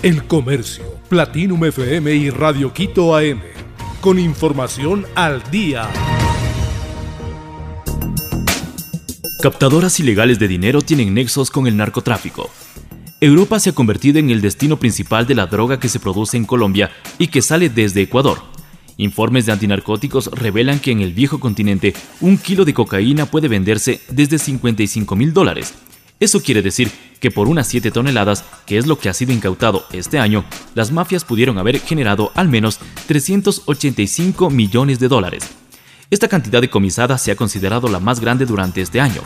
El Comercio, Platinum FM y Radio Quito AM. Con información al día. Captadoras ilegales de dinero tienen nexos con el narcotráfico. Europa se ha convertido en el destino principal de la droga que se produce en Colombia y que sale desde Ecuador. Informes de antinarcóticos revelan que en el viejo continente un kilo de cocaína puede venderse desde 55 mil dólares. Eso quiere decir que por unas 7 toneladas, que es lo que ha sido incautado este año, las mafias pudieron haber generado al menos 385 millones de dólares. Esta cantidad decomisada se ha considerado la más grande durante este año.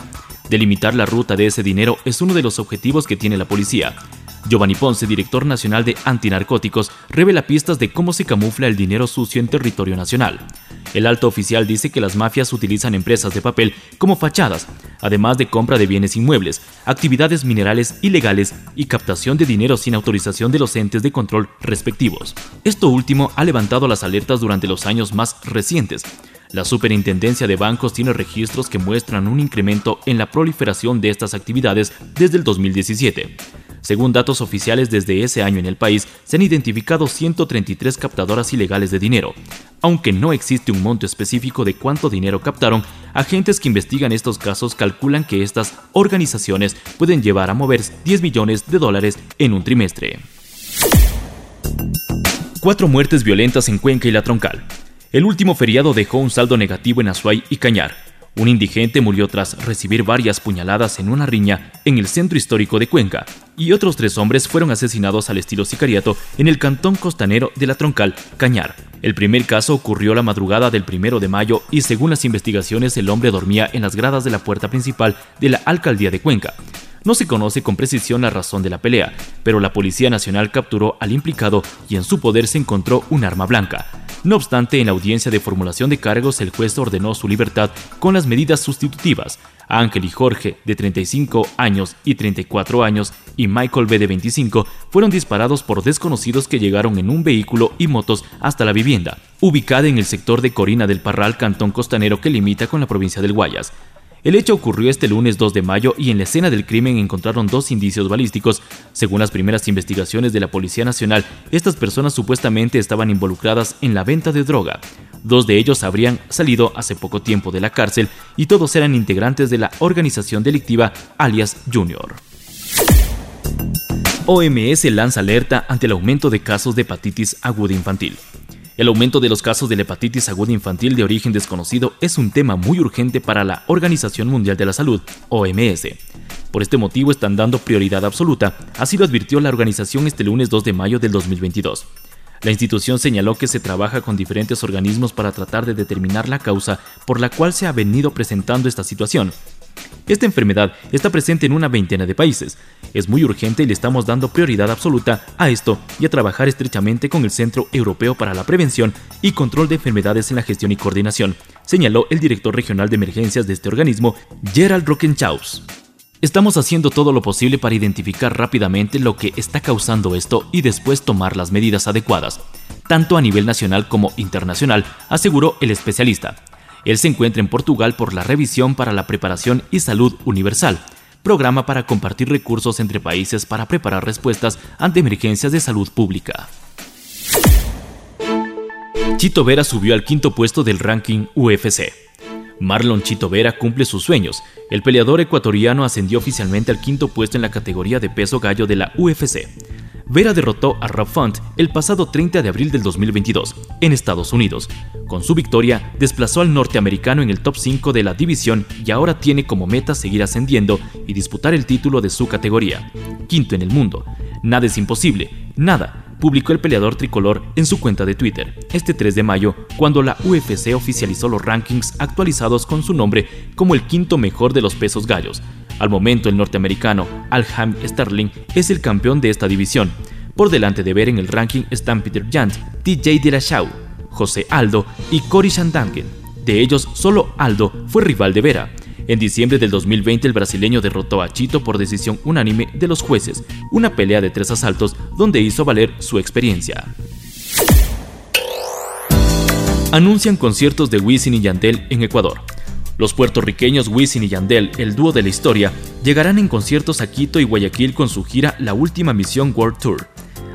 Delimitar la ruta de ese dinero es uno de los objetivos que tiene la policía. Giovanni Ponce, director nacional de antinarcóticos, revela pistas de cómo se camufla el dinero sucio en territorio nacional. El alto oficial dice que las mafias utilizan empresas de papel como fachadas, además de compra de bienes inmuebles, actividades minerales ilegales y captación de dinero sin autorización de los entes de control respectivos. Esto último ha levantado las alertas durante los años más recientes. La Superintendencia de Bancos tiene registros que muestran un incremento en la proliferación de estas actividades desde el 2017. Según datos oficiales desde ese año en el país, se han identificado 133 captadoras ilegales de dinero. Aunque no existe un monto específico de cuánto dinero captaron, agentes que investigan estos casos calculan que estas organizaciones pueden llevar a mover 10 millones de dólares en un trimestre. Cuatro muertes violentas en Cuenca y La Troncal. El último feriado dejó un saldo negativo en Azuay y Cañar. Un indigente murió tras recibir varias puñaladas en una riña en el centro histórico de Cuenca, y otros tres hombres fueron asesinados al estilo sicariato en el cantón costanero de la Troncal, Cañar. El primer caso ocurrió la madrugada del primero de mayo y según las investigaciones el hombre dormía en las gradas de la puerta principal de la alcaldía de Cuenca. No se conoce con precisión la razón de la pelea, pero la Policía Nacional capturó al implicado y en su poder se encontró un arma blanca. No obstante, en la audiencia de formulación de cargos, el juez ordenó su libertad con las medidas sustitutivas. Ángel y Jorge, de 35 años y 34 años, y Michael B. de 25, fueron disparados por desconocidos que llegaron en un vehículo y motos hasta la vivienda, ubicada en el sector de Corina del Parral, cantón costanero que limita con la provincia del Guayas. El hecho ocurrió este lunes 2 de mayo y en la escena del crimen encontraron dos indicios balísticos. Según las primeras investigaciones de la Policía Nacional, estas personas supuestamente estaban involucradas en la venta de droga. Dos de ellos habrían salido hace poco tiempo de la cárcel y todos eran integrantes de la organización delictiva alias Junior. OMS lanza alerta ante el aumento de casos de hepatitis aguda infantil. El aumento de los casos de hepatitis aguda infantil de origen desconocido es un tema muy urgente para la Organización Mundial de la Salud, OMS. Por este motivo están dando prioridad absoluta, así lo advirtió la organización este lunes 2 de mayo del 2022. La institución señaló que se trabaja con diferentes organismos para tratar de determinar la causa por la cual se ha venido presentando esta situación, esta enfermedad está presente en una veintena de países. Es muy urgente y le estamos dando prioridad absoluta a esto y a trabajar estrechamente con el Centro Europeo para la Prevención y Control de Enfermedades en la Gestión y Coordinación, señaló el director regional de emergencias de este organismo, Gerald Rockenchaus. Estamos haciendo todo lo posible para identificar rápidamente lo que está causando esto y después tomar las medidas adecuadas, tanto a nivel nacional como internacional, aseguró el especialista. Él se encuentra en Portugal por la Revisión para la Preparación y Salud Universal, programa para compartir recursos entre países para preparar respuestas ante emergencias de salud pública. Chito Vera subió al quinto puesto del ranking UFC. Marlon Chito Vera cumple sus sueños. El peleador ecuatoriano ascendió oficialmente al quinto puesto en la categoría de peso gallo de la UFC. Vera derrotó a Rob Font el pasado 30 de abril del 2022 en Estados Unidos. Con su victoria, desplazó al norteamericano en el top 5 de la división y ahora tiene como meta seguir ascendiendo y disputar el título de su categoría. Quinto en el mundo. Nada es imposible, nada, publicó el peleador tricolor en su cuenta de Twitter este 3 de mayo, cuando la UFC oficializó los rankings actualizados con su nombre como el quinto mejor de los pesos gallos, al momento, el norteamericano Alham Sterling es el campeón de esta división. Por delante de ver en el ranking están Peter Jant, TJ Dillashaw, José Aldo y Cory Sandhagen. De ellos, solo Aldo fue rival de Vera. En diciembre del 2020, el brasileño derrotó a Chito por decisión unánime de los jueces, una pelea de tres asaltos donde hizo valer su experiencia. Anuncian conciertos de Wisin y Yandel en Ecuador. Los puertorriqueños Wisin y Yandel, el dúo de la historia, llegarán en conciertos a Quito y Guayaquil con su gira La Última Misión World Tour.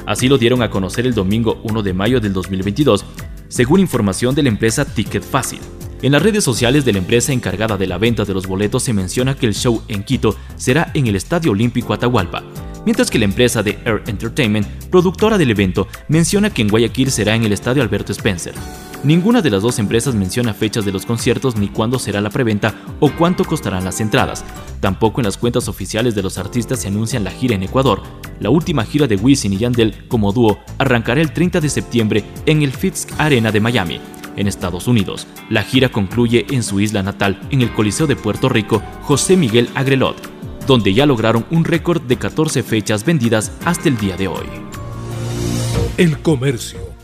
Así lo dieron a conocer el domingo 1 de mayo del 2022, según información de la empresa Ticket Fácil. En las redes sociales de la empresa encargada de la venta de los boletos se menciona que el show en Quito será en el Estadio Olímpico Atahualpa, mientras que la empresa de Air Entertainment, productora del evento, menciona que en Guayaquil será en el Estadio Alberto Spencer. Ninguna de las dos empresas menciona fechas de los conciertos ni cuándo será la preventa o cuánto costarán las entradas. Tampoco en las cuentas oficiales de los artistas se anuncian la gira en Ecuador. La última gira de Wisin y Yandel como dúo arrancará el 30 de septiembre en el Fitzk Arena de Miami, en Estados Unidos. La gira concluye en su isla natal, en el Coliseo de Puerto Rico José Miguel Agrelot, donde ya lograron un récord de 14 fechas vendidas hasta el día de hoy. El comercio